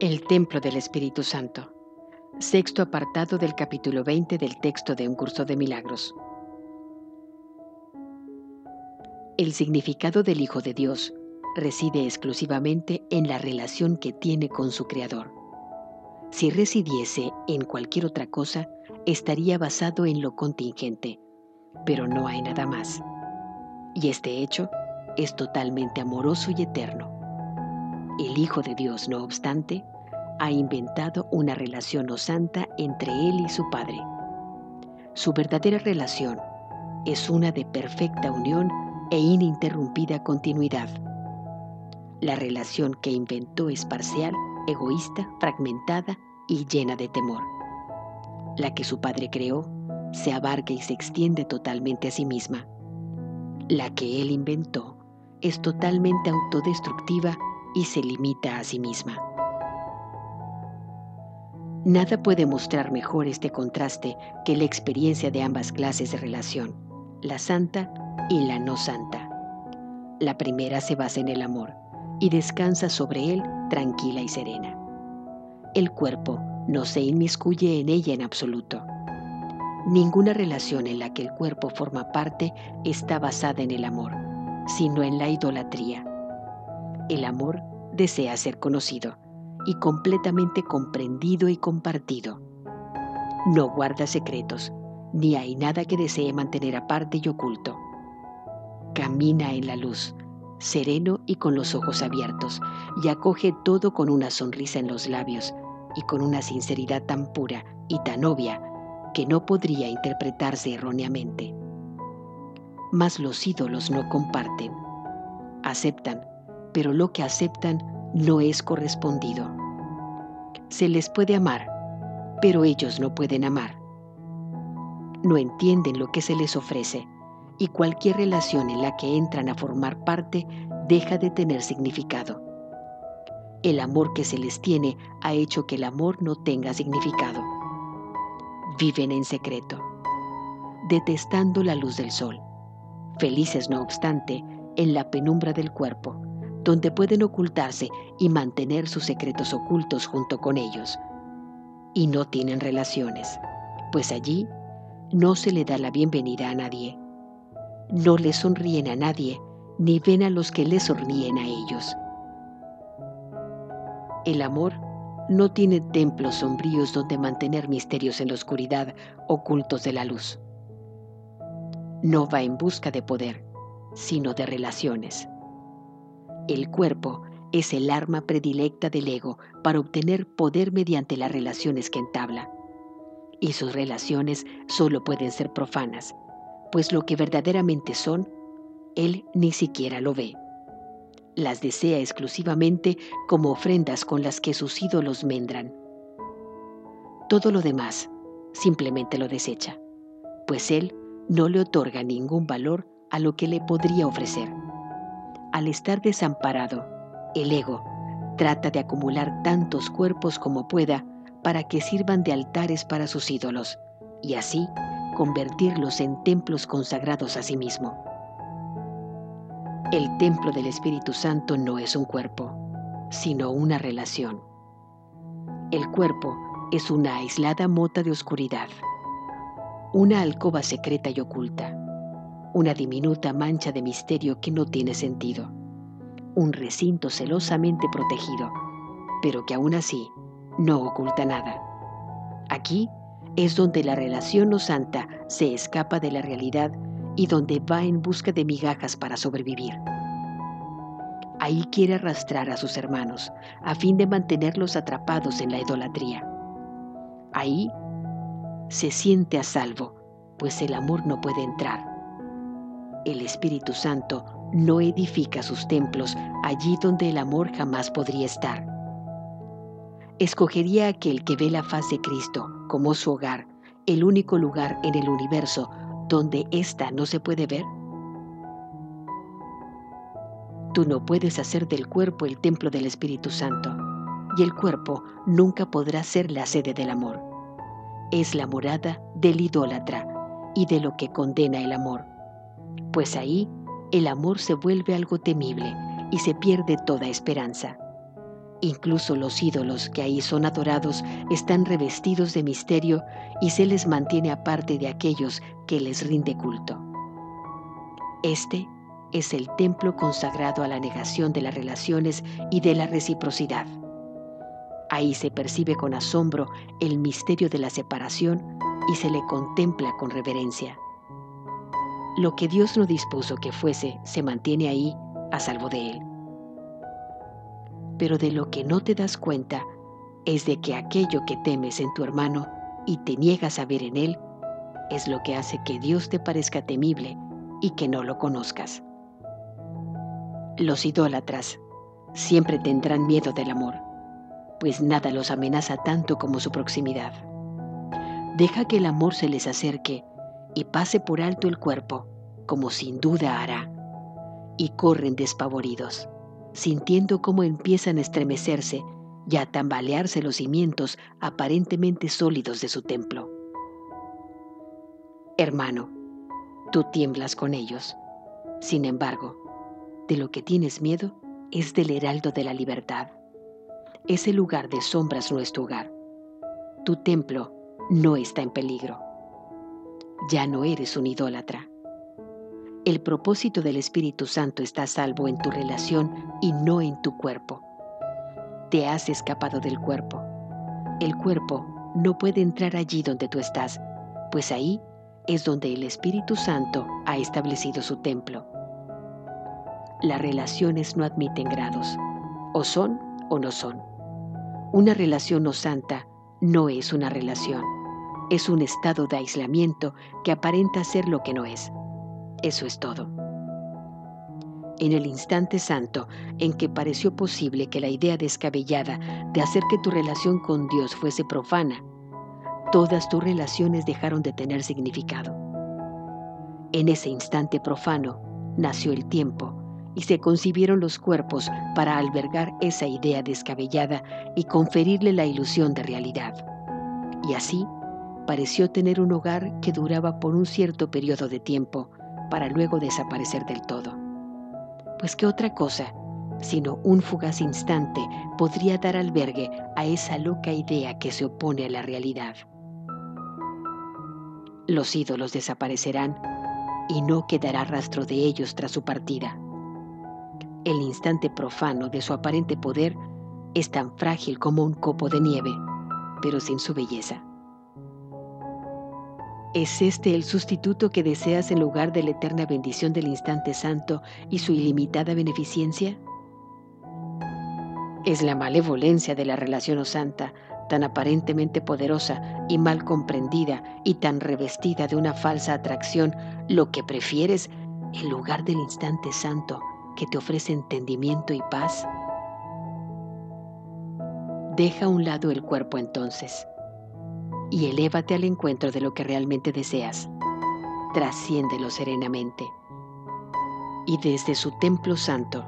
El Templo del Espíritu Santo. Sexto apartado del capítulo 20 del texto de Un curso de milagros. El significado del Hijo de Dios reside exclusivamente en la relación que tiene con su Creador. Si residiese en cualquier otra cosa, estaría basado en lo contingente, pero no hay nada más. Y este hecho es totalmente amoroso y eterno. El Hijo de Dios, no obstante, ha inventado una relación o santa entre Él y su Padre. Su verdadera relación es una de perfecta unión e ininterrumpida continuidad. La relación que inventó es parcial, egoísta, fragmentada y llena de temor. La que su Padre creó se abarca y se extiende totalmente a sí misma. La que Él inventó es totalmente autodestructiva y se limita a sí misma. Nada puede mostrar mejor este contraste que la experiencia de ambas clases de relación, la santa y la no santa. La primera se basa en el amor y descansa sobre él tranquila y serena. El cuerpo no se inmiscuye en ella en absoluto. Ninguna relación en la que el cuerpo forma parte está basada en el amor, sino en la idolatría. El amor desea ser conocido y completamente comprendido y compartido. No guarda secretos, ni hay nada que desee mantener aparte y oculto. Camina en la luz, sereno y con los ojos abiertos, y acoge todo con una sonrisa en los labios y con una sinceridad tan pura y tan obvia que no podría interpretarse erróneamente. Mas los ídolos no comparten, aceptan pero lo que aceptan no es correspondido. Se les puede amar, pero ellos no pueden amar. No entienden lo que se les ofrece y cualquier relación en la que entran a formar parte deja de tener significado. El amor que se les tiene ha hecho que el amor no tenga significado. Viven en secreto, detestando la luz del sol, felices no obstante en la penumbra del cuerpo, donde pueden ocultarse y mantener sus secretos ocultos junto con ellos. Y no tienen relaciones, pues allí no se le da la bienvenida a nadie. No le sonríen a nadie, ni ven a los que le sonríen a ellos. El amor no tiene templos sombríos donde mantener misterios en la oscuridad ocultos de la luz. No va en busca de poder, sino de relaciones. El cuerpo es el arma predilecta del ego para obtener poder mediante las relaciones que entabla. Y sus relaciones solo pueden ser profanas, pues lo que verdaderamente son, él ni siquiera lo ve. Las desea exclusivamente como ofrendas con las que sus ídolos mendran. Todo lo demás simplemente lo desecha, pues él no le otorga ningún valor a lo que le podría ofrecer al estar desamparado, el ego trata de acumular tantos cuerpos como pueda para que sirvan de altares para sus ídolos y así convertirlos en templos consagrados a sí mismo. El templo del Espíritu Santo no es un cuerpo, sino una relación. El cuerpo es una aislada mota de oscuridad, una alcoba secreta y oculta una diminuta mancha de misterio que no tiene sentido, un recinto celosamente protegido, pero que aún así no oculta nada. Aquí es donde la relación no santa se escapa de la realidad y donde va en busca de migajas para sobrevivir. Ahí quiere arrastrar a sus hermanos a fin de mantenerlos atrapados en la idolatría. Ahí se siente a salvo, pues el amor no puede entrar el Espíritu Santo no edifica sus templos allí donde el amor jamás podría estar. ¿Escogería aquel que ve la faz de Cristo como su hogar, el único lugar en el universo donde ésta no se puede ver? Tú no puedes hacer del cuerpo el templo del Espíritu Santo, y el cuerpo nunca podrá ser la sede del amor. Es la morada del idólatra y de lo que condena el amor pues ahí el amor se vuelve algo temible y se pierde toda esperanza. Incluso los ídolos que ahí son adorados están revestidos de misterio y se les mantiene aparte de aquellos que les rinde culto. Este es el templo consagrado a la negación de las relaciones y de la reciprocidad. Ahí se percibe con asombro el misterio de la separación y se le contempla con reverencia. Lo que Dios no dispuso que fuese se mantiene ahí a salvo de él. Pero de lo que no te das cuenta es de que aquello que temes en tu hermano y te niegas a ver en él es lo que hace que Dios te parezca temible y que no lo conozcas. Los idólatras siempre tendrán miedo del amor, pues nada los amenaza tanto como su proximidad. Deja que el amor se les acerque y pase por alto el cuerpo, como sin duda hará, y corren despavoridos, sintiendo cómo empiezan a estremecerse y a tambalearse los cimientos aparentemente sólidos de su templo. Hermano, tú tiemblas con ellos. Sin embargo, de lo que tienes miedo es del heraldo de la libertad. Ese lugar de sombras no es tu hogar. Tu templo no está en peligro. Ya no eres un idólatra. El propósito del Espíritu Santo está salvo en tu relación y no en tu cuerpo. Te has escapado del cuerpo. El cuerpo no puede entrar allí donde tú estás, pues ahí es donde el Espíritu Santo ha establecido su templo las relaciones no admiten grados. O son o no son. Una relación no santa no es una relación. Es un estado de aislamiento que aparenta ser lo que no es. Eso es todo. En el instante santo en que pareció posible que la idea descabellada de hacer que tu relación con Dios fuese profana, todas tus relaciones dejaron de tener significado. En ese instante profano nació el tiempo y se concibieron los cuerpos para albergar esa idea descabellada y conferirle la ilusión de realidad. Y así pareció tener un hogar que duraba por un cierto periodo de tiempo para luego desaparecer del todo. Pues qué otra cosa, sino un fugaz instante, podría dar albergue a esa loca idea que se opone a la realidad. Los ídolos desaparecerán y no quedará rastro de ellos tras su partida. El instante profano de su aparente poder es tan frágil como un copo de nieve, pero sin su belleza. ¿Es este el sustituto que deseas en lugar de la eterna bendición del instante santo y su ilimitada beneficencia? Es la malevolencia de la relación o santa, tan aparentemente poderosa y mal comprendida y tan revestida de una falsa atracción, lo que prefieres en lugar del instante santo que te ofrece entendimiento y paz? Deja a un lado el cuerpo entonces y elévate al encuentro de lo que realmente deseas. Trasciéndelo serenamente. Y desde su templo santo,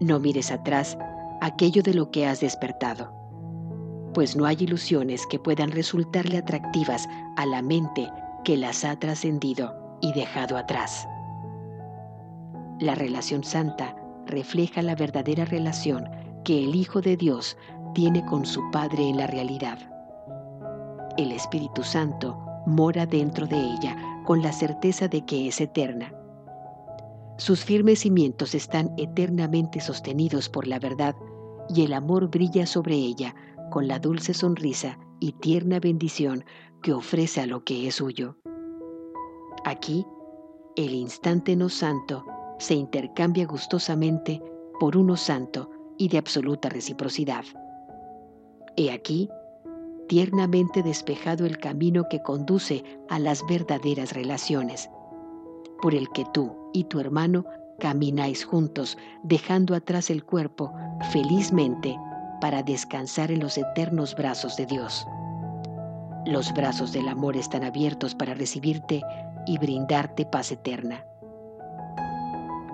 no mires atrás aquello de lo que has despertado, pues no hay ilusiones que puedan resultarle atractivas a la mente que las ha trascendido y dejado atrás. La relación santa refleja la verdadera relación que el Hijo de Dios tiene con su Padre en la realidad. El Espíritu Santo mora dentro de ella con la certeza de que es eterna. Sus firmes cimientos están eternamente sostenidos por la verdad y el amor brilla sobre ella con la dulce sonrisa y tierna bendición que ofrece a lo que es suyo. Aquí, el instante no santo se intercambia gustosamente por uno santo y de absoluta reciprocidad. He aquí, tiernamente despejado el camino que conduce a las verdaderas relaciones, por el que tú y tu hermano camináis juntos, dejando atrás el cuerpo felizmente para descansar en los eternos brazos de Dios. Los brazos del amor están abiertos para recibirte y brindarte paz eterna.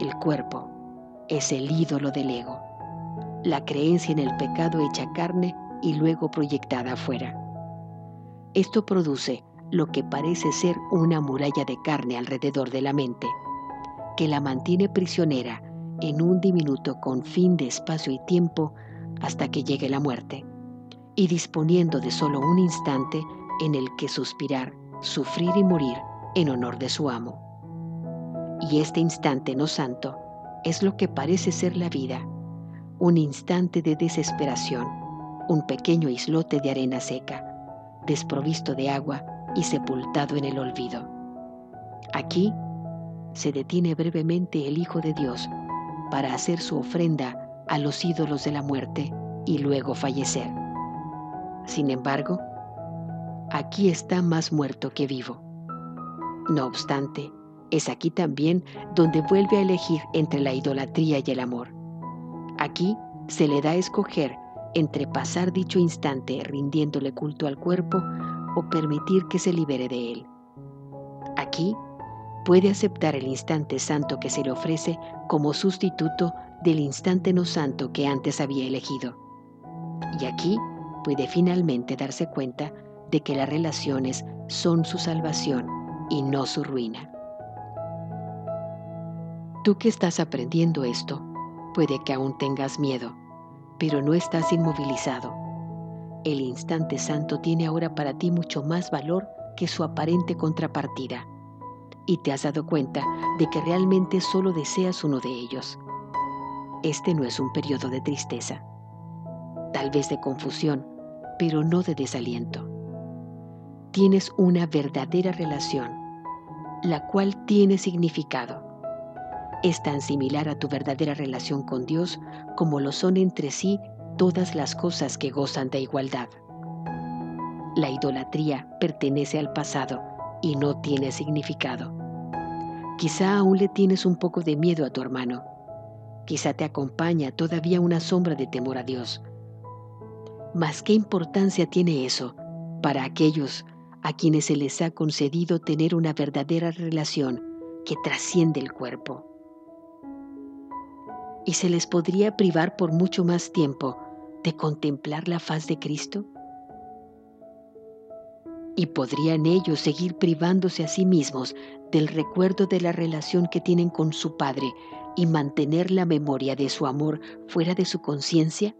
El cuerpo es el ídolo del ego, la creencia en el pecado hecha carne y luego proyectada afuera. Esto produce lo que parece ser una muralla de carne alrededor de la mente, que la mantiene prisionera en un diminuto confín de espacio y tiempo hasta que llegue la muerte, y disponiendo de solo un instante en el que suspirar, sufrir y morir en honor de su amo. Y este instante no santo es lo que parece ser la vida, un instante de desesperación, un pequeño islote de arena seca, desprovisto de agua y sepultado en el olvido. Aquí se detiene brevemente el Hijo de Dios para hacer su ofrenda a los ídolos de la muerte y luego fallecer. Sin embargo, aquí está más muerto que vivo. No obstante, es aquí también donde vuelve a elegir entre la idolatría y el amor. Aquí se le da a escoger entre pasar dicho instante rindiéndole culto al cuerpo o permitir que se libere de él. Aquí puede aceptar el instante santo que se le ofrece como sustituto del instante no santo que antes había elegido. Y aquí puede finalmente darse cuenta de que las relaciones son su salvación y no su ruina. Tú que estás aprendiendo esto, puede que aún tengas miedo, pero no estás inmovilizado. El instante santo tiene ahora para ti mucho más valor que su aparente contrapartida y te has dado cuenta de que realmente solo deseas uno de ellos. Este no es un periodo de tristeza, tal vez de confusión, pero no de desaliento. Tienes una verdadera relación, la cual tiene significado. Es tan similar a tu verdadera relación con Dios como lo son entre sí todas las cosas que gozan de igualdad. La idolatría pertenece al pasado y no tiene significado. Quizá aún le tienes un poco de miedo a tu hermano. Quizá te acompaña todavía una sombra de temor a Dios. Mas ¿qué importancia tiene eso para aquellos a quienes se les ha concedido tener una verdadera relación que trasciende el cuerpo? ¿Y se les podría privar por mucho más tiempo de contemplar la faz de Cristo? ¿Y podrían ellos seguir privándose a sí mismos del recuerdo de la relación que tienen con su Padre y mantener la memoria de su amor fuera de su conciencia?